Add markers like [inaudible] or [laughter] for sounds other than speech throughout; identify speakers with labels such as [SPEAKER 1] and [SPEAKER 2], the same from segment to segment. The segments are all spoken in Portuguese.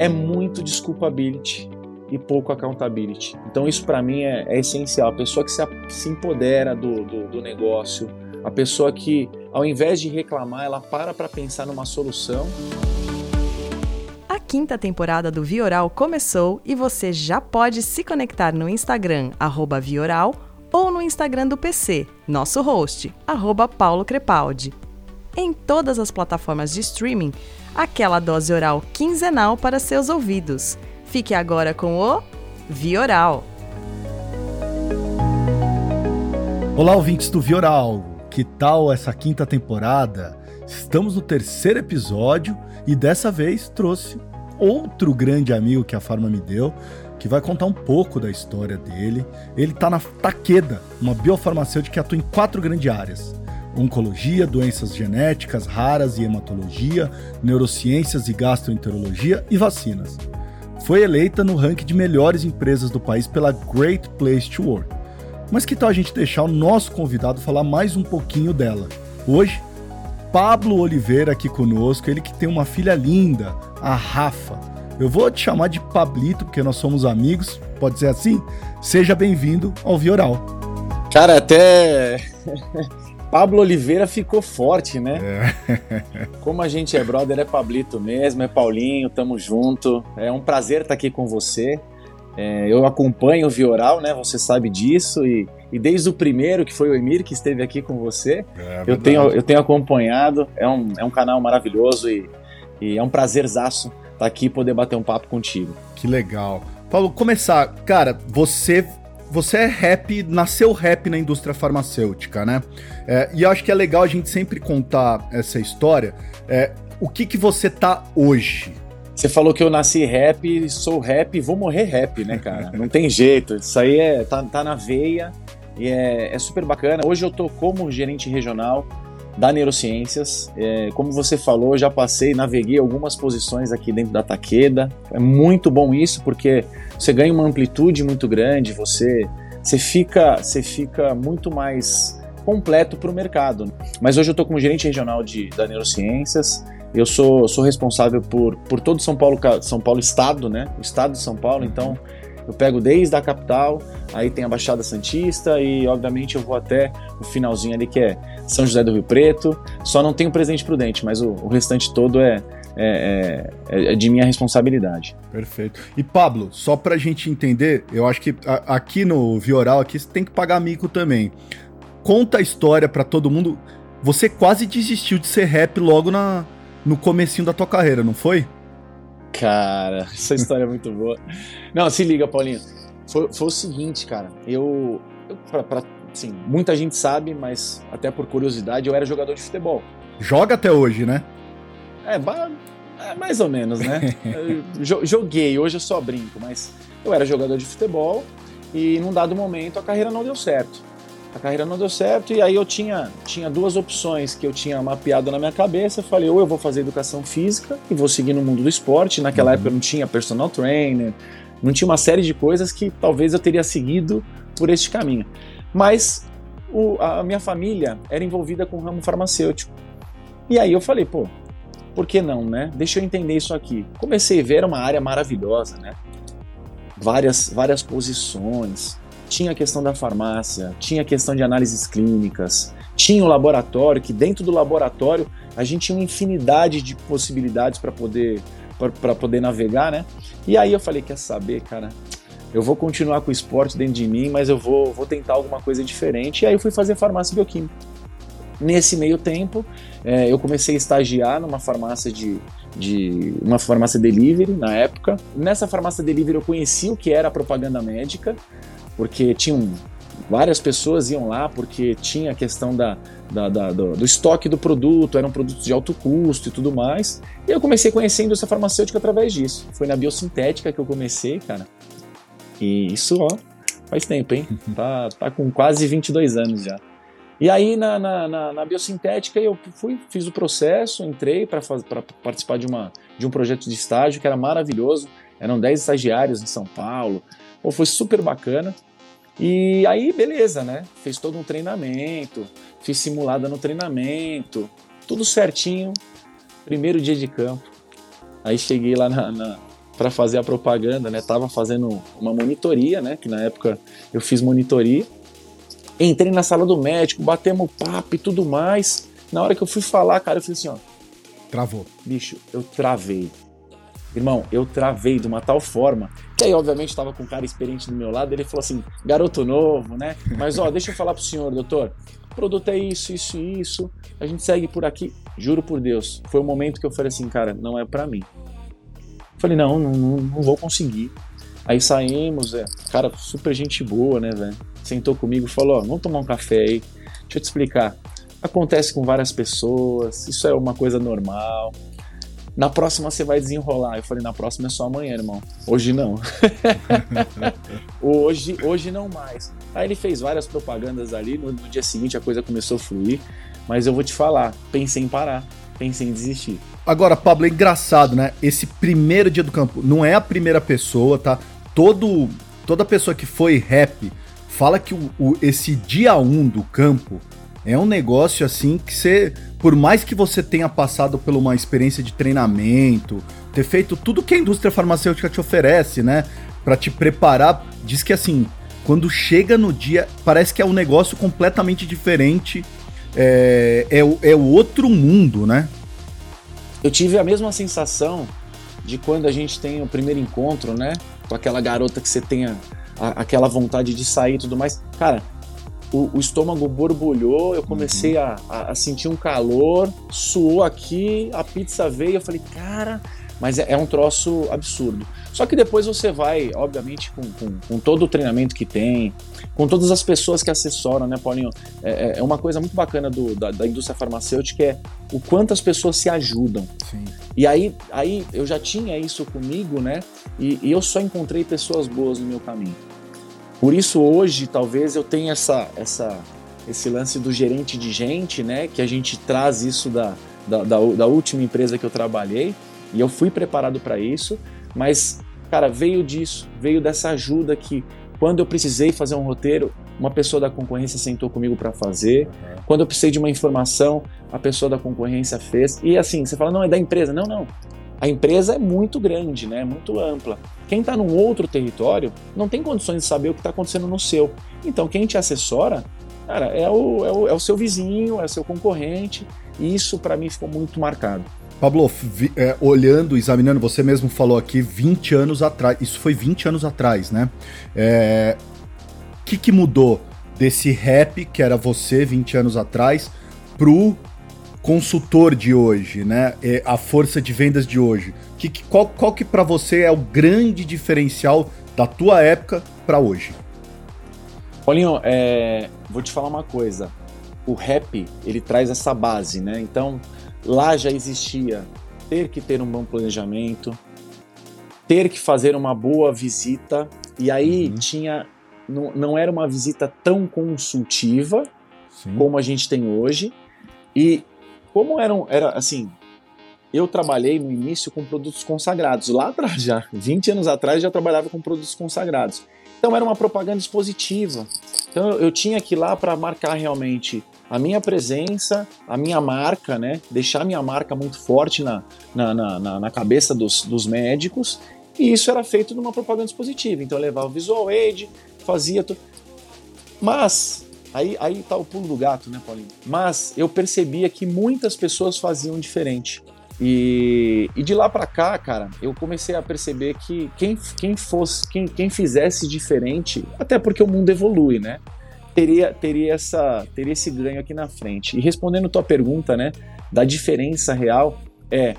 [SPEAKER 1] é muito desculpability e pouco accountability. Então isso para mim é, é, essencial. A pessoa que se, se empodera do, do, do negócio, a pessoa que ao invés de reclamar, ela para para pensar numa solução.
[SPEAKER 2] A quinta temporada do Vioral começou e você já pode se conectar no Instagram, Vioral, ou no Instagram do PC, nosso host, Paulo Crepaldi. Em todas as plataformas de streaming, aquela dose oral quinzenal para seus ouvidos. Fique agora com o Vioral.
[SPEAKER 3] Olá, ouvintes do Vioral. Que tal essa quinta temporada? Estamos no terceiro episódio e dessa vez trouxe outro grande amigo que a Farma me deu, que vai contar um pouco da história dele. Ele está na Taqueda, uma biofarmacêutica que atua em quatro grandes áreas: oncologia, doenças genéticas raras e hematologia, neurociências e gastroenterologia e vacinas foi eleita no ranking de melhores empresas do país pela Great Place to Work. Mas que tal a gente deixar o nosso convidado falar mais um pouquinho dela? Hoje, Pablo Oliveira aqui conosco, ele que tem uma filha linda, a Rafa. Eu vou te chamar de Pablito porque nós somos amigos, pode ser assim? Seja bem-vindo ao Vioral.
[SPEAKER 1] Cara, até Pablo Oliveira ficou forte, né? É. [laughs] Como a gente é brother, é Pablito mesmo, é Paulinho, tamo junto. É um prazer estar aqui com você. É, eu acompanho o Vioral, né? Você sabe disso e, e, desde o primeiro, que foi o Emir, que esteve aqui com você, é, eu, tenho, eu tenho acompanhado. É um, é um canal maravilhoso e, e é um prazerzaço estar aqui e poder bater um papo contigo.
[SPEAKER 3] Que legal. Paulo, começar, cara, você você é rap, nasceu rap na indústria farmacêutica, né? É, e eu acho que é legal a gente sempre contar essa história. É, o que que você tá hoje?
[SPEAKER 1] Você falou que eu nasci rap, sou rap e vou morrer rap, né, cara? Não tem jeito. Isso aí é, tá, tá na veia e é, é super bacana. Hoje eu tô como gerente regional da Neurociências. É, como você falou, já passei, naveguei algumas posições aqui dentro da Taqueda. É muito bom isso, porque você ganha uma amplitude muito grande, você, você, fica, você fica muito mais completo para o mercado. Mas hoje eu estou como gerente regional de, da Neurociências. Eu sou, sou responsável por, por todo São Paulo, São Paulo Estado, né? O Estado de São Paulo, então eu pego desde a capital, aí tem a Baixada Santista e, obviamente, eu vou até o finalzinho ali que é São José do Rio Preto. Só não tenho Presidente Prudente, mas o, o restante todo é, é, é, é, de minha responsabilidade.
[SPEAKER 3] Perfeito. E Pablo, só pra gente entender, eu acho que a, aqui no Vioral aqui você tem que pagar mico também. Conta a história para todo mundo. Você quase desistiu de ser rap logo na, no comecinho da tua carreira, não foi?
[SPEAKER 1] Cara, [laughs] essa história é muito boa. Não, se liga, Paulinho. Foi, foi o seguinte, cara. Eu, eu pra, pra, assim, muita gente sabe, mas até por curiosidade, eu era jogador de futebol.
[SPEAKER 3] Joga até hoje, né?
[SPEAKER 1] É, é mais ou menos, né? [laughs] joguei, hoje eu só brinco, mas eu era jogador de futebol e num dado momento a carreira não deu certo. A carreira não deu certo e aí eu tinha, tinha duas opções que eu tinha mapeado na minha cabeça. Eu falei, ou eu vou fazer educação física e vou seguir no mundo do esporte. Naquela uhum. época não tinha personal trainer, não tinha uma série de coisas que talvez eu teria seguido por este caminho. Mas o, a minha família era envolvida com o ramo farmacêutico. E aí eu falei, pô, por que não, né? Deixa eu entender isso aqui. Comecei a ver uma área maravilhosa, né? Várias, várias posições. Tinha a questão da farmácia, tinha a questão de análises clínicas, tinha o laboratório, que dentro do laboratório a gente tinha uma infinidade de possibilidades para poder para poder navegar, né? E aí eu falei, quer saber, cara? Eu vou continuar com o esporte dentro de mim, mas eu vou, vou tentar alguma coisa diferente. E aí eu fui fazer farmácia bioquímica. Nesse meio tempo, é, eu comecei a estagiar numa farmácia de, de uma farmácia delivery na época. Nessa farmácia delivery eu conheci o que era propaganda médica, porque tinham várias pessoas iam lá porque tinha a questão da, da, da do, do, estoque do produto, eram produtos de alto custo e tudo mais. E eu comecei conhecendo essa farmacêutica através disso. Foi na biosintética que eu comecei, cara. E isso, ó, faz tempo, hein? [laughs] Tá, tá com quase 22 anos já. E aí na, na, na, na biosintética eu fui, fiz o processo, entrei para participar de, uma, de um projeto de estágio que era maravilhoso. Eram 10 estagiários em São Paulo. Pô, foi super bacana. E aí, beleza, né? Fez todo um treinamento, fiz simulada no treinamento, tudo certinho. Primeiro dia de campo. Aí cheguei lá na, na para fazer a propaganda, né? Tava fazendo uma monitoria, né? Que na época eu fiz monitoria. Entrei na sala do médico, batemos papo e tudo mais. Na hora que eu fui falar, cara, eu falei assim, ó.
[SPEAKER 3] Travou.
[SPEAKER 1] Bicho, eu travei. Irmão, eu travei de uma tal forma que aí, obviamente, estava com um cara experiente do meu lado. Ele falou assim: garoto novo, né? Mas, ó, deixa eu falar pro senhor, doutor. O produto é isso, isso e isso. A gente segue por aqui. Juro por Deus. Foi o momento que eu falei assim, cara, não é para mim. Falei, não, não, não vou conseguir. Aí saímos, é, cara, super gente boa, né, velho? Sentou comigo e falou: ó, vamos tomar um café aí. Deixa eu te explicar. Acontece com várias pessoas, isso é uma coisa normal. Na próxima você vai desenrolar. Eu falei, na próxima é só amanhã, irmão. Hoje não. [laughs] hoje, hoje não mais. Aí ele fez várias propagandas ali. No, no, dia seguinte a coisa começou a fluir. Mas eu vou te falar, pensei em parar, pensei em desistir.
[SPEAKER 3] Agora, Pablo, é engraçado, né? Esse primeiro dia do campo não é a primeira pessoa, tá? Todo, toda pessoa que foi rap fala que o, o esse dia 1 um do campo é um negócio assim que você, por mais que você tenha passado por uma experiência de treinamento, ter feito tudo que a indústria farmacêutica te oferece, né, para te preparar, diz que assim, quando chega no dia, parece que é um negócio completamente diferente, é, é, é outro mundo, né?
[SPEAKER 1] Eu tive a mesma sensação de quando a gente tem o primeiro encontro, né, com aquela garota que você tenha aquela vontade de sair e tudo mais. Cara, o, o estômago borbulhou, eu comecei uhum. a, a, sentir um calor, suou aqui, a pizza veio, eu falei, cara, mas é, é um troço absurdo. Só que depois você vai, obviamente, com, com, com, todo o treinamento que tem, com todas as pessoas que assessoram, né, Paulinho? É, é, é uma coisa muito bacana do, da, da, indústria farmacêutica é o quanto as pessoas se ajudam. Sim. E aí, aí eu já tinha isso comigo, né? E, e eu só encontrei pessoas boas no meu caminho. Por isso hoje talvez eu tenha essa, essa, esse lance do gerente de gente, né? Que a gente traz isso da, da, da, da última empresa que eu trabalhei e eu fui preparado para isso, mas cara veio disso, veio dessa ajuda que quando eu precisei fazer um roteiro, uma pessoa da concorrência sentou comigo para fazer. Quando eu precisei de uma informação, a pessoa da concorrência fez. E assim, você fala, não, é da empresa. Não, não a empresa é muito grande, né? muito ampla. Quem está num outro território não tem condições de saber o que está acontecendo no seu. Então, quem te assessora, cara, é o, é o, é o seu vizinho, é o seu concorrente, e isso para mim ficou muito marcado.
[SPEAKER 3] Pablo, vi, é, olhando, examinando, você mesmo falou aqui 20 anos atrás, isso foi 20 anos atrás, né? O é, que, que mudou desse rap, que era você 20 anos atrás, pro consultor de hoje, né? É a força de vendas de hoje. Que, que qual, qual que para você é o grande diferencial da tua época para hoje?
[SPEAKER 1] Paulinho, é, vou te falar uma coisa. O rap ele traz essa base, né? Então lá já existia ter que ter um bom planejamento, ter que fazer uma boa visita e aí uhum. tinha não, não era uma visita tão consultiva Sim. como a gente tem hoje e como eram, era assim, eu trabalhei no início com produtos consagrados. Lá atrás, já, 20 anos atrás, já trabalhava com produtos consagrados. Então era uma propaganda expositiva. Então eu tinha que ir lá para marcar realmente a minha presença, a minha marca, né? Deixar minha marca muito forte na, na, na, na cabeça dos, dos médicos. E isso era feito numa propaganda expositiva. Então eu levava o visual aid, fazia tudo. Mas Aí, aí tá o pulo do gato, né, Paulinho? Mas eu percebia que muitas pessoas faziam diferente. E, e de lá para cá, cara, eu comecei a perceber que quem, quem fosse, quem, quem fizesse diferente, até porque o mundo evolui, né? Teria, teria, essa, teria esse ganho aqui na frente. E respondendo tua pergunta, né, da diferença real, é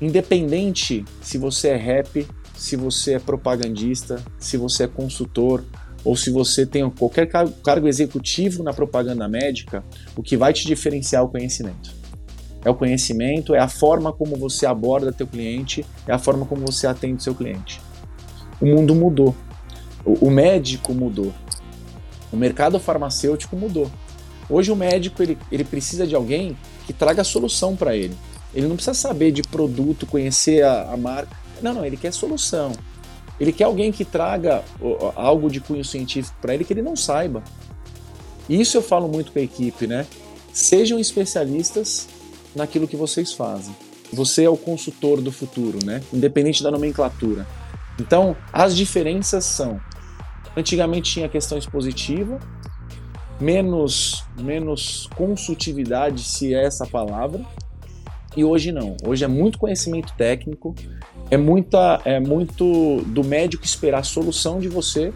[SPEAKER 1] independente se você é rap, se você é propagandista, se você é consultor, ou se você tem qualquer cargo executivo na propaganda médica, o que vai te diferenciar é o conhecimento. É o conhecimento, é a forma como você aborda teu cliente, é a forma como você atende seu cliente. O mundo mudou. O médico mudou. O mercado farmacêutico mudou. Hoje o médico ele, ele precisa de alguém que traga solução para ele. Ele não precisa saber de produto, conhecer a, a marca. Não, não, ele quer solução. Ele quer alguém que traga algo de cunho científico para ele que ele não saiba. Isso eu falo muito com a equipe, né? Sejam especialistas naquilo que vocês fazem. você é o consultor do futuro, né? Independente da nomenclatura. Então, as diferenças são: antigamente tinha questão expositiva, menos, menos consultividade, se é essa palavra, e hoje não. Hoje é muito conhecimento técnico, é, muita, é muito do médico esperar a solução de você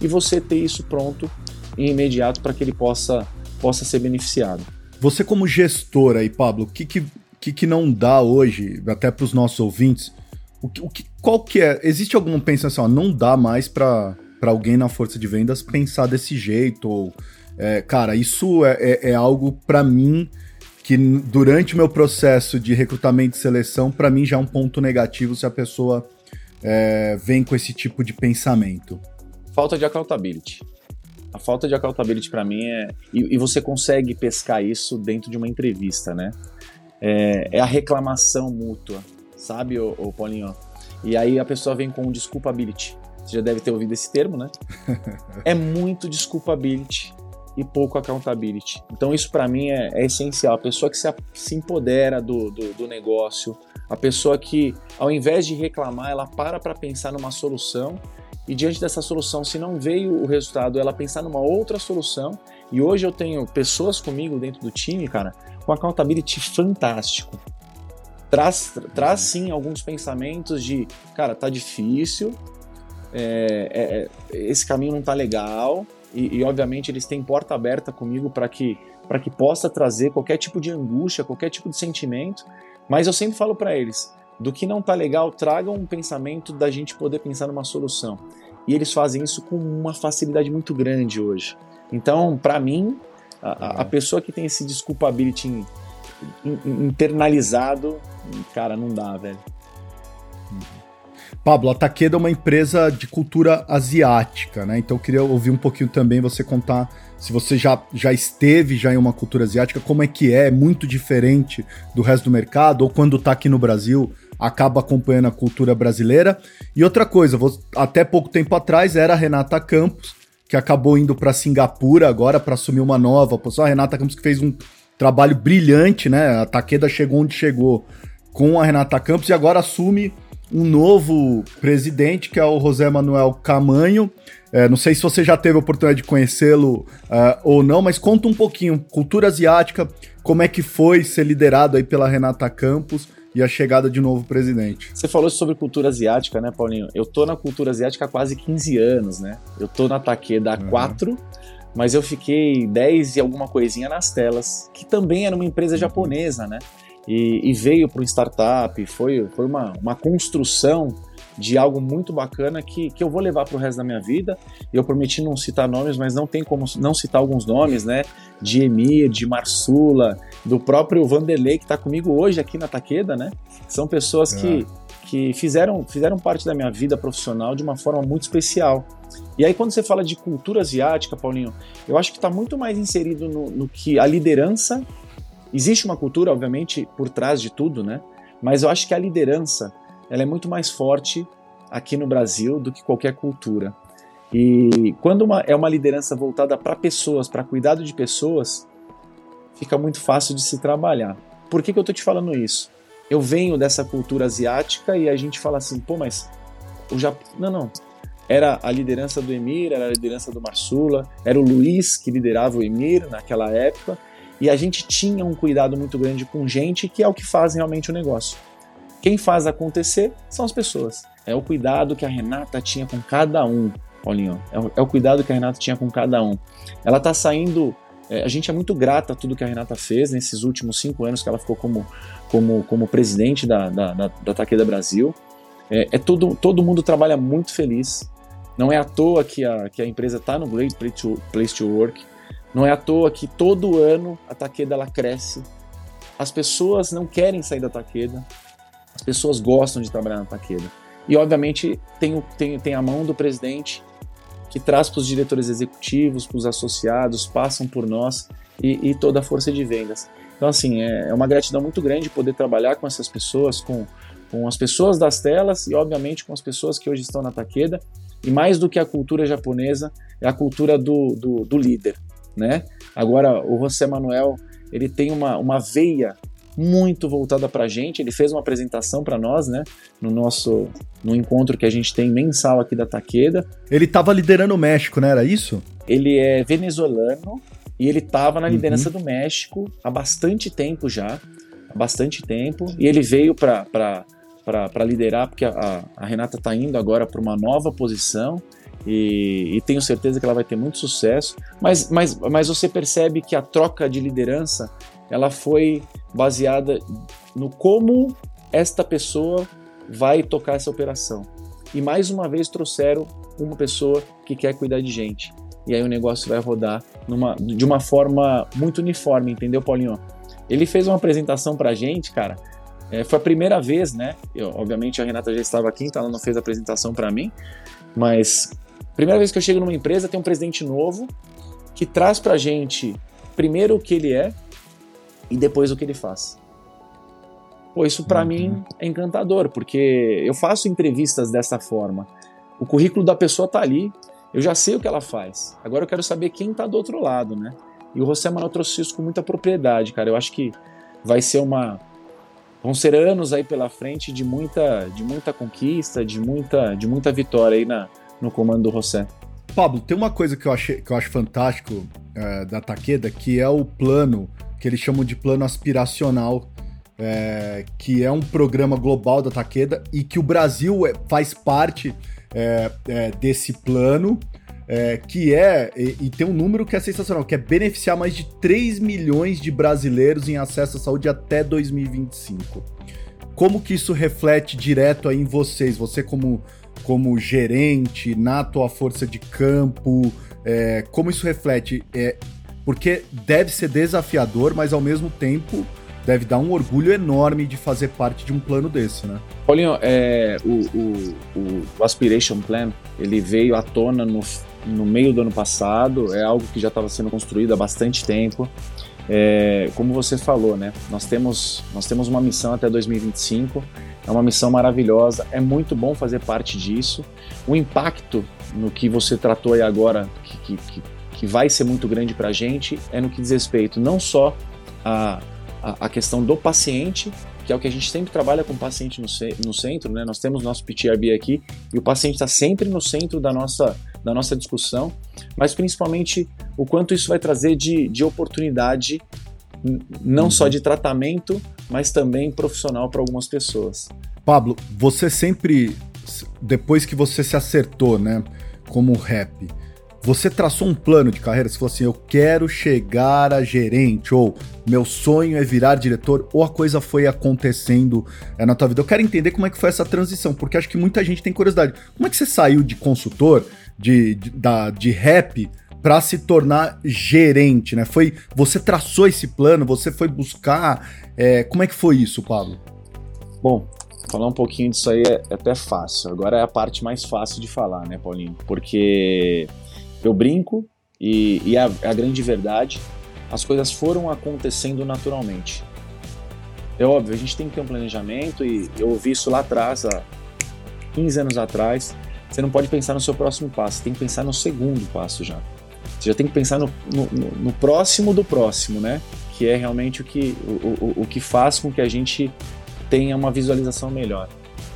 [SPEAKER 1] e você ter isso pronto e imediato para que ele possa, possa ser beneficiado.
[SPEAKER 3] Você como gestor aí, Pablo, o que, que, que, que não dá hoje, até para os nossos ouvintes, o que, o que, qual que é? Existe algum pensamento assim, não dá mais para alguém na força de vendas pensar desse jeito? Ou, é, cara, isso é, é, é algo para mim que durante o meu processo de recrutamento e seleção, para mim já é um ponto negativo se a pessoa é, vem com esse tipo de pensamento.
[SPEAKER 1] Falta de accountability. A falta de accountability para mim é. E, e, você consegue pescar isso dentro de uma entrevista, né? É, é a reclamação mútua, sabe, ô, ô, Paulinho? E aí a pessoa vem com desculpability. Você já deve ter ouvido esse termo, né? [laughs] é muito desculpability e pouco accountability. Então isso para mim é, é, essencial. A pessoa que se, se empodera do, do, do, negócio, a pessoa que ao invés de reclamar, ela para para pensar numa solução e diante dessa solução, se não veio o resultado, ela pensar numa outra solução. E hoje eu tenho pessoas comigo dentro do time, cara, com accountability fantástico. Traz, traz sim alguns pensamentos de, cara, tá difícil, é, é, é esse caminho não tá legal, e, e obviamente eles têm porta aberta comigo para que para que possa trazer qualquer tipo de angústia, qualquer tipo de sentimento, mas eu sempre falo para eles, do que não tá legal, tragam um pensamento da gente poder pensar numa solução. E eles fazem isso com uma facilidade muito grande hoje. Então, para mim, a, a, pessoa que tem esse desculpability internalizado, cara, não dá, velho.
[SPEAKER 3] Pablo, a Takeda é uma empresa de cultura asiática, né? Então eu queria ouvir um pouquinho também você contar se você já, já esteve já em uma cultura asiática, como é que é, é muito diferente do resto do mercado, ou quando está aqui no Brasil, acaba acompanhando a cultura brasileira. E outra coisa, até pouco tempo atrás era a Renata Campos, que acabou indo para Singapura agora para assumir uma nova posição. A Renata Campos que fez um trabalho brilhante, né? A Takeda chegou onde chegou com a Renata Campos e agora assume um novo presidente, que é o José Manuel Camanho. É, não sei se você já teve a oportunidade de conhecê-lo uh, ou não, mas conta um pouquinho, cultura asiática, como é que foi ser liderado aí pela Renata Campos e a chegada de novo presidente.
[SPEAKER 1] Você falou sobre cultura asiática, né, Paulinho? Eu tô na cultura asiática há quase 15 anos, né? Eu tô na Takeda há uhum. 4, mas eu fiquei 10 e alguma coisinha nas telas, que também era uma empresa japonesa, né? E, e veio para um startup, foi, foi uma, uma construção de algo muito bacana que, que eu vou levar para o resto da minha vida. Eu prometi não citar nomes, mas não tem como não citar alguns nomes, né? De Emir, de Marsula, do próprio Vanderlei, que está comigo hoje aqui na Taqueda, né? São pessoas que, é. que fizeram, fizeram parte da minha vida profissional de uma forma muito especial. E aí, quando você fala de cultura asiática, Paulinho, eu acho que está muito mais inserido no, no que a liderança Existe uma cultura, obviamente, por trás de tudo, né? Mas eu acho que a liderança ela é muito mais forte aqui no Brasil do que qualquer cultura. E quando uma, é uma liderança voltada para pessoas, para cuidado de pessoas, fica muito fácil de se trabalhar. Por que, que eu estou te falando isso? Eu venho dessa cultura asiática e a gente fala assim, pô, mas o Japão. Não, não. Era a liderança do Emir, era a liderança do Marsula, era o Luiz que liderava o Emir naquela época, e a gente tinha um cuidado muito grande com gente que é o que faz realmente o negócio. Quem faz acontecer são as pessoas. É o cuidado que a Renata tinha com cada um, Paulinho. É o, é o cuidado que a Renata tinha com cada um. Ela está saindo. É, a gente é muito grata a tudo que a Renata fez nesses últimos cinco anos que ela ficou como, como, como presidente da, da, da, da Taqueda Brasil. É, é todo, todo mundo trabalha muito feliz. Não é à toa que a, que a empresa está no Great Place to Work. Não é à toa que todo ano a Taqueda ela cresce. As pessoas não querem sair da Taqueda. As pessoas gostam de trabalhar na Taqueda. E obviamente tem, tem, tem a mão do presidente que traz para os diretores executivos, para os associados, passam por nós e, e, toda a força de vendas. Então, assim, é, é uma gratidão muito grande poder trabalhar com essas pessoas, com, com as pessoas das telas e, obviamente, com as pessoas que hoje estão na Taqueda. E mais do que a cultura japonesa, é a cultura do, do, do líder né? Agora, o José Manuel, ele tem uma, uma veia muito voltada para a gente. Ele fez uma apresentação para nós, né? No nosso no encontro que a gente tem mensal aqui da Taqueda.
[SPEAKER 3] Ele estava liderando o México, né? Era isso?
[SPEAKER 1] Ele é venezuelano e ele estava na liderança uhum. do México há bastante tempo já, há bastante tempo. E ele veio para para liderar, porque a, a Renata está indo agora para uma nova posição e, e, tenho certeza que ela vai ter muito sucesso. Mas, mas, mas você percebe que a troca de liderança ela foi baseada no como esta pessoa vai tocar essa operação. E mais uma vez trouxeram uma pessoa que quer cuidar de gente. E aí o negócio vai rodar numa, de uma forma muito uniforme, entendeu, Paulinho? Ele fez uma apresentação pra gente, cara, é, foi a primeira vez, né? Eu, obviamente a Renata já estava aqui, então ela não fez a apresentação para mim, mas primeira vez que eu chego numa empresa, tem um presidente novo que traz pra gente primeiro o que ele é e depois o que ele faz. Pô, isso para uhum. mim é encantador, porque eu faço entrevistas dessa forma. O currículo da pessoa tá ali, eu já sei o que ela faz. Agora eu quero saber quem tá do outro lado, né? E o José Manuel trouxe isso com muita propriedade, cara. Eu acho que vai ser uma vão ser anos aí pela frente de muita, de muita conquista, de muita, de muita vitória aí na, no comando do José.
[SPEAKER 3] Pablo, tem uma coisa que eu, achei, que eu acho fantástico é, da Taqueda, que é o plano, que eles chamam de plano aspiracional, é, que é um programa global da Taqueda e que o Brasil é, faz parte é, é, desse plano é, que é, e, e, tem um número que é sensacional, que é beneficiar mais de 3 milhões de brasileiros em acesso à saúde até 2025. Como que isso reflete direto aí em vocês? Você como, como gerente, na tua força de campo, é, como isso reflete? É, porque deve ser desafiador, mas ao mesmo tempo deve dar um orgulho enorme de fazer parte de um plano desse, né?
[SPEAKER 1] Paulinho, é, o, o, o Aspiration Plan, ele veio à tona no, no meio do ano passado, é algo que já estava sendo construído há bastante tempo. É, como você falou, né? Nós temos, nós temos uma missão até 2025, é uma missão maravilhosa, é muito bom fazer parte disso. O impacto no que você tratou aí agora, que, que, que vai ser muito grande para a gente, é no que diz respeito não só a, a, a questão do paciente, que é o que a gente sempre trabalha com o paciente no, no centro, né? Nós temos nosso PTRB aqui e o paciente está sempre no centro da nossa, da nossa discussão, mas principalmente o quanto isso vai trazer de, de oportunidade, não só de tratamento, mas também profissional para algumas pessoas.
[SPEAKER 3] Pablo, você sempre, depois que você se acertou, né, como rap, você traçou um plano de carreira, você falou assim, eu quero chegar a gerente, ou meu sonho é virar diretor, ou a coisa foi acontecendo é, na tua vida. Eu quero entender como é que foi essa transição, porque acho que muita gente tem curiosidade. Como é que você saiu de consultor, de, de, da, de rap, para se tornar gerente, né? Foi você traçou esse plano, você foi buscar. É, como é que foi isso, Pablo?
[SPEAKER 1] Bom, falar um pouquinho disso aí é, é até fácil. Agora é a parte mais fácil de falar, né, Paulinho? Porque eu brinco e, e a, a grande verdade, as coisas foram acontecendo naturalmente. É óbvio, a gente tem que ter um planejamento e eu ouvi isso lá atrás, há 15 anos atrás. Você não pode pensar no seu próximo passo, você tem que pensar no segundo passo já. Você já tem que pensar no, no, no próximo do próximo, né? Que é realmente o que, o, o, o que faz com que a gente tenha uma visualização melhor.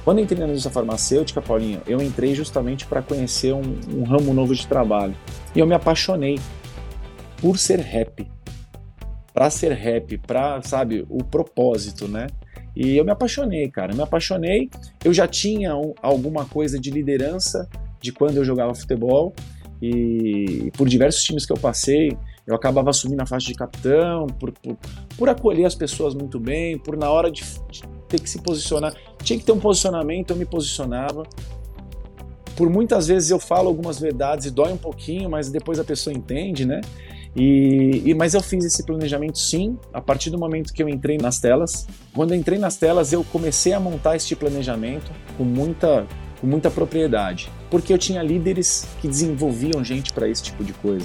[SPEAKER 1] Quando entrei na indústria farmacêutica, Paulinho, eu entrei justamente para conhecer um, um, ramo novo de trabalho. E eu me apaixonei por ser rap. Para ser rap, para, sabe, o propósito, né? E eu me apaixonei, cara. Me apaixonei. Eu já tinha um, alguma coisa de liderança de quando eu jogava futebol. E por diversos times que eu passei, eu acabava assumindo a faixa de capitão, por, por, por acolher as pessoas muito bem, por na hora de, de ter que se posicionar. Tinha que ter um posicionamento, eu me posicionava. Por muitas vezes eu falo algumas verdades e dói um pouquinho, mas depois a pessoa entende, né? E, e, mas eu fiz esse planejamento sim, a partir do momento que eu entrei nas telas. Quando eu entrei nas telas, eu comecei a montar este planejamento com muita, com muita propriedade, porque eu tinha líderes que desenvolviam gente para esse tipo de coisa.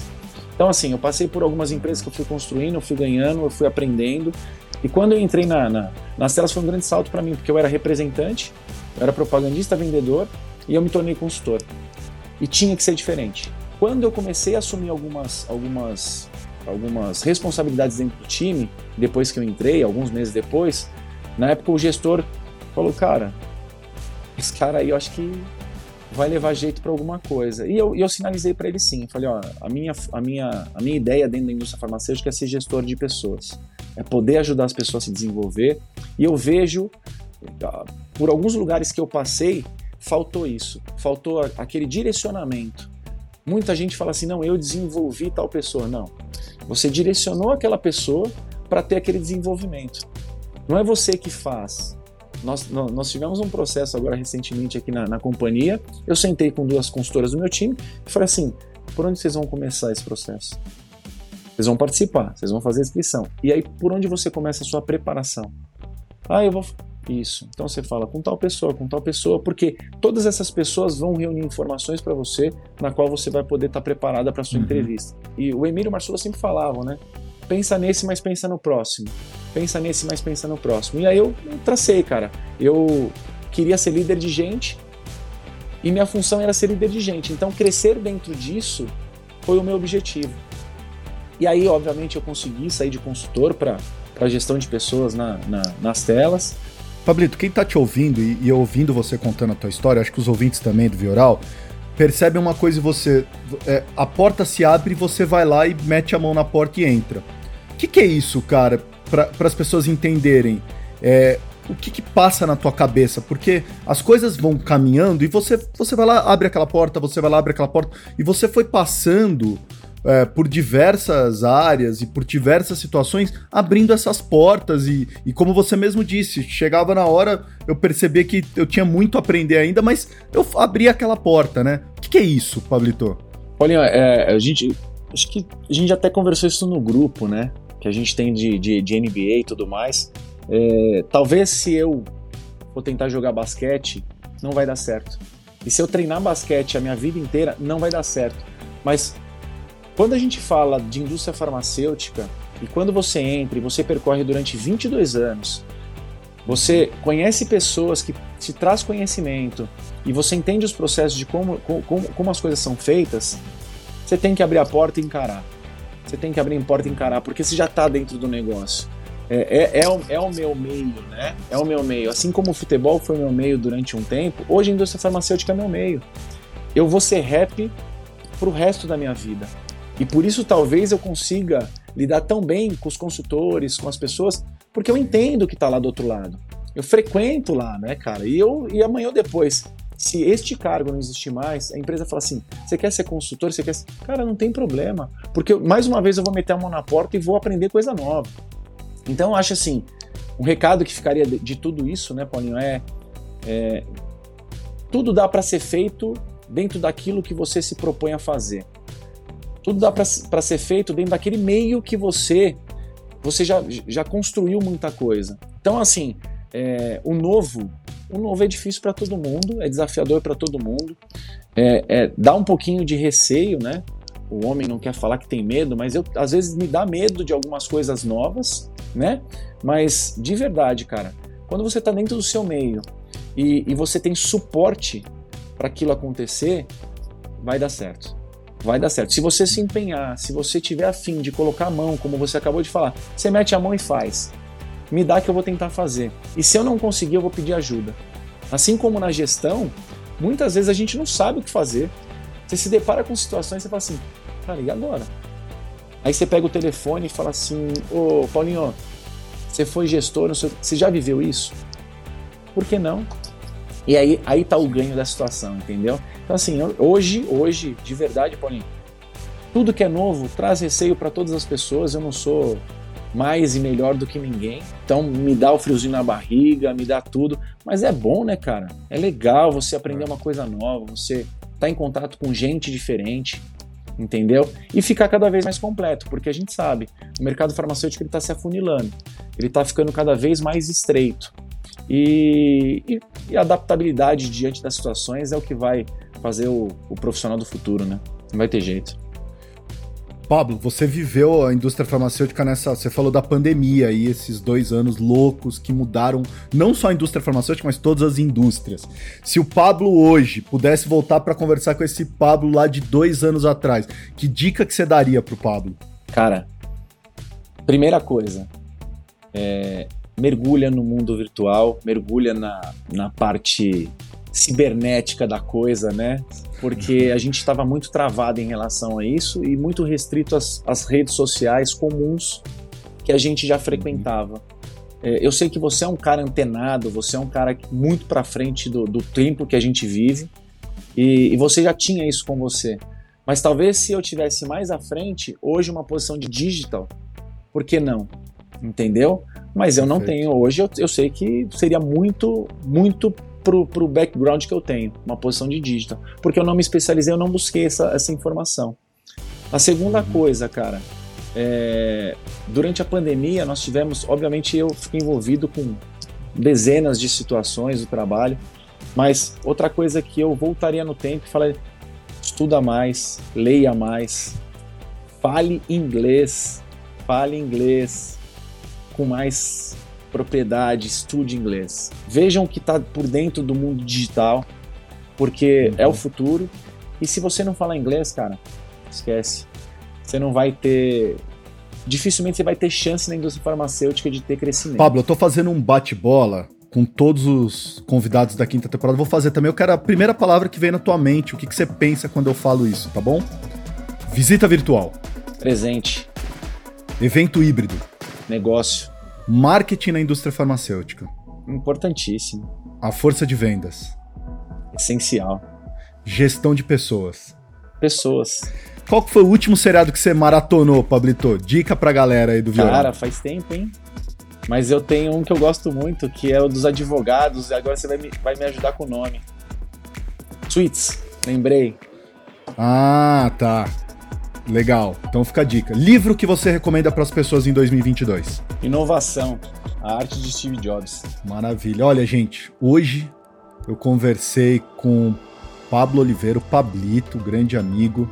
[SPEAKER 1] Então, assim, eu passei por algumas empresas que eu fui construindo, eu fui ganhando, eu fui aprendendo, e quando eu entrei na, na, nas telas foi um grande salto para mim, porque eu era representante, eu era propagandista, vendedor e eu me tornei consultor. E tinha que ser diferente. Quando eu comecei a assumir algumas, algumas, algumas responsabilidades dentro do time, depois que eu entrei, alguns meses depois, na época o gestor falou, cara, esse cara aí eu acho que vai levar jeito para alguma coisa. E eu, eu sinalizei para ele sim, falei, ó, a minha, a, minha, a minha ideia dentro da indústria farmacêutica é ser gestor de pessoas, é poder ajudar as pessoas a se desenvolver, e eu vejo, ah, por alguns lugares que eu passei, faltou isso, faltou aquele direcionamento. Muita gente fala assim, não, eu desenvolvi tal pessoa. Não, você direcionou aquela pessoa para ter aquele desenvolvimento. Não é você que faz. Nós, nós tivemos um processo agora recentemente aqui na, na companhia. Eu sentei com duas consultoras do meu time e falei assim: por onde vocês vão começar esse processo? Vocês vão participar, vocês vão fazer a inscrição. E aí, por onde você começa a sua preparação? Ah, eu vou. Isso. Então você fala com tal pessoa, com tal pessoa, porque todas essas pessoas vão reunir informações para você, na qual você vai poder estar tá preparada para sua uhum. entrevista. E o Emílio e o Marcelo sempre falavam, né? Pensa nesse, mas pensa no próximo. Pensa nesse, mas pensa no próximo. E aí eu, eu tracei, cara. Eu queria ser líder de gente e minha função era ser líder de gente. Então crescer dentro disso foi o meu objetivo. E aí, obviamente, eu consegui sair de consultor para gestão de pessoas na, na, nas telas.
[SPEAKER 3] Pablito, quem está te ouvindo e, e, ouvindo você contando a tua história, acho que os ouvintes também do Vioral, percebem uma coisa e você. É, a porta se abre e você vai lá e mete a mão na porta e entra. O que, que é isso, cara, para as pessoas entenderem? É, o que, que, passa na tua cabeça? Porque as coisas vão caminhando e você, você vai lá, abre aquela porta, você vai lá, abre aquela porta, e você foi passando é, por diversas áreas e por diversas situações, abrindo essas portas. E, e como você mesmo disse, chegava na hora, eu percebia que eu tinha muito a aprender ainda, mas eu abri aquela porta, né? O que, que é isso, Pablito?
[SPEAKER 1] Paulinho, é, a gente. Acho que a gente até conversou isso no grupo, né? Que a gente tem de, de, de NBA e tudo mais. É, talvez se eu for tentar jogar basquete, não vai dar certo. E se eu treinar basquete a minha vida inteira, não vai dar certo. Mas quando a gente fala de indústria farmacêutica, e quando você entra e você percorre durante 22 anos, você conhece pessoas que te traz conhecimento e você entende os processos de como, como, como as coisas são feitas, você tem que abrir a porta e encarar. Você tem que abrir a porta e encarar, porque você já está dentro do negócio. É, é, é, o, é o meu meio, né? É o meu meio. Assim como o futebol foi meu meio durante um tempo, hoje a indústria farmacêutica é meu meio. Eu vou ser rap pro resto da minha vida. E por isso talvez eu consiga lidar tão bem com os consultores, com as pessoas, porque eu entendo que está lá do outro lado. Eu frequento lá, né, cara? E eu e amanhã ou depois, se este cargo não existir mais, a empresa fala assim: você quer ser consultor? Você quer ser... Cara, não tem problema. Porque mais uma vez eu vou meter a mão na porta e vou aprender coisa nova. Então eu acho assim: um recado que ficaria de, de tudo isso, né, Paulinho, é, é tudo dá para ser feito dentro daquilo que você se propõe a fazer. Tudo dá para ser feito dentro daquele meio que você você já, já construiu muita coisa. Então, assim, é, o novo, o novo é difícil para todo mundo, é desafiador para todo mundo, é, é, dá um pouquinho de receio, né? O homem não quer falar que tem medo, mas eu às vezes me dá medo de algumas coisas novas, né? Mas de verdade, cara, quando você está dentro do seu meio e, e você tem suporte para aquilo acontecer, vai dar certo vai dar certo. Se você se empenhar, se você tiver afim de colocar a mão, como você acabou de falar, você mete a mão e faz. Me dá que eu vou tentar fazer. E se eu não conseguir, eu vou pedir ajuda. Assim como na gestão, muitas vezes a gente não sabe o que fazer. Você se depara com situações e você fala assim, cara, e agora? Aí você pega o telefone e fala assim, ô Paulinho, você foi gestor, você já viveu isso? Por que não? E aí, aí tá o ganho da situação, entendeu? Então, assim, hoje, hoje, de verdade, Paulinho, tudo que é novo traz receio para todas as pessoas. Eu não sou mais e melhor do que ninguém. Então, me dá o friozinho na barriga, me dá tudo. Mas é bom, né, cara? É legal você aprender uma coisa nova, você tá em contato com gente diferente, entendeu? E ficar cada vez mais completo, porque a gente sabe, o mercado farmacêutico está se afunilando, ele está ficando cada vez mais estreito. E, e, e, adaptabilidade diante das situações é o que vai fazer o, o profissional do futuro, né? Não vai ter jeito.
[SPEAKER 3] Pablo, você viveu a indústria farmacêutica nessa. Você falou da pandemia e esses dois anos loucos que mudaram não só a indústria farmacêutica, mas todas as indústrias. Se o Pablo hoje pudesse voltar para conversar com esse Pablo lá de dois anos atrás, que dica que você daria pro Pablo?
[SPEAKER 1] Cara, primeira coisa, é, mergulha no mundo virtual, mergulha na, na parte cibernética da coisa, né? Porque a gente estava muito travado em relação a isso e muito restrito às, às redes sociais comuns que a gente já frequentava. É, eu sei que você é um cara antenado, você é um cara muito para frente do, do, tempo que a gente vive e, e, você já tinha isso com você. Mas talvez se eu tivesse mais à frente, hoje uma posição de digital, por que não? Entendeu? Mas eu não Perfeito. tenho hoje, eu, eu sei que seria muito, muito pro, pro background que eu tenho, uma posição de digital. Porque eu não me especializei, eu não busquei essa, essa informação. A segunda uhum. coisa, cara, é, durante a pandemia nós tivemos, obviamente eu fiquei envolvido com dezenas de situações do trabalho, mas outra coisa que eu voltaria no tempo e falaria, estuda mais, leia mais, fale inglês, fale inglês com mais propriedade, estude inglês. Vejam o que está por dentro do mundo digital, porque uhum. é o futuro. E se você não falar inglês, cara, esquece. Você não vai ter. Dificilmente você vai ter chance na indústria farmacêutica de ter crescimento.
[SPEAKER 3] Pablo, eu tô fazendo um bate-bola com todos os convidados da quinta temporada. Vou fazer também. Eu quero a primeira palavra que vem na tua mente. O que, que você pensa quando eu falo isso, tá bom? Visita virtual.
[SPEAKER 1] Presente.
[SPEAKER 3] Evento híbrido.
[SPEAKER 1] Negócio.
[SPEAKER 3] Marketing na indústria farmacêutica.
[SPEAKER 1] Importantíssimo.
[SPEAKER 3] A força de vendas.
[SPEAKER 1] Essencial.
[SPEAKER 3] Gestão de pessoas.
[SPEAKER 1] Pessoas.
[SPEAKER 3] Qual foi o último seriado que você maratonou, Pablito? Dica pra galera aí do violão.
[SPEAKER 1] Cara, faz tempo, hein? Mas eu tenho um que eu gosto muito, que é o dos advogados, e agora você vai me, vai me ajudar com o nome. Suits, lembrei.
[SPEAKER 3] Ah, tá. Legal. Então fica a dica. Livro que você recomenda para as pessoas em 2022?
[SPEAKER 1] Inovação. A arte de Steve Jobs.
[SPEAKER 3] Maravilha. Olha, gente, hoje eu conversei com Pablo Oliveira, Pablito, grande amigo.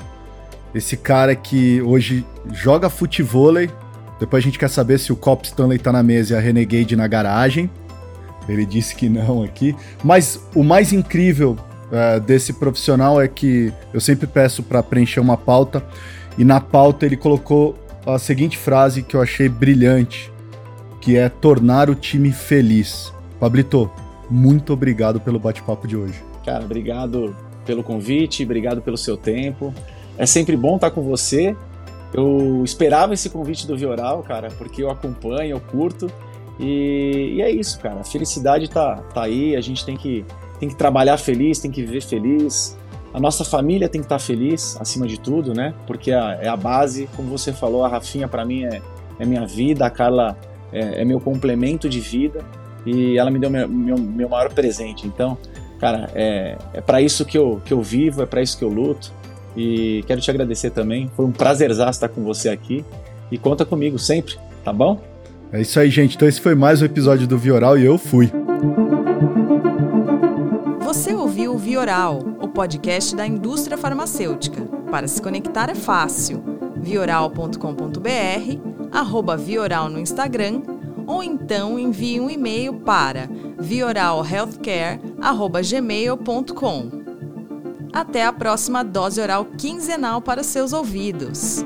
[SPEAKER 3] Esse cara que hoje joga futevôlei. Depois a gente quer saber se o Cop Stanley tá na mesa e a Renegade na garagem. Ele disse que não aqui. Mas o mais incrível uh, desse profissional é que eu sempre peço para preencher uma pauta e na pauta ele colocou a seguinte frase que eu achei brilhante, que é tornar o time feliz. Pablito, muito obrigado pelo bate-papo de hoje.
[SPEAKER 1] Cara, obrigado pelo convite, obrigado pelo seu tempo. É sempre bom estar com você. Eu esperava esse convite do Vioral, cara, porque eu acompanho, eu curto. E, e, é isso, cara. A felicidade tá, tá aí, a gente tem que, tem que trabalhar feliz, tem que viver feliz. A nossa família tem que estar feliz, acima de tudo, né? Porque é, é a base, como você falou, a Rafinha para mim é, é, minha vida, a Carla é, é, meu complemento de vida e ela me deu meu, meu, meu maior presente. Então, cara, é, é para isso que eu, que eu vivo, é para isso que eu luto. E quero te agradecer também. Foi um prazerzaço estar com você aqui. E conta comigo sempre, tá bom?
[SPEAKER 3] É isso aí, gente. Então esse foi mais um episódio do Vioral e eu fui.
[SPEAKER 2] Vioral, o podcast da indústria farmacêutica. Para se conectar é fácil. vioral.com.br, arroba Vioral no Instagram, ou então envie um e-mail para vioralhealthcare.gmail.com. Até a próxima dose oral quinzenal para seus ouvidos.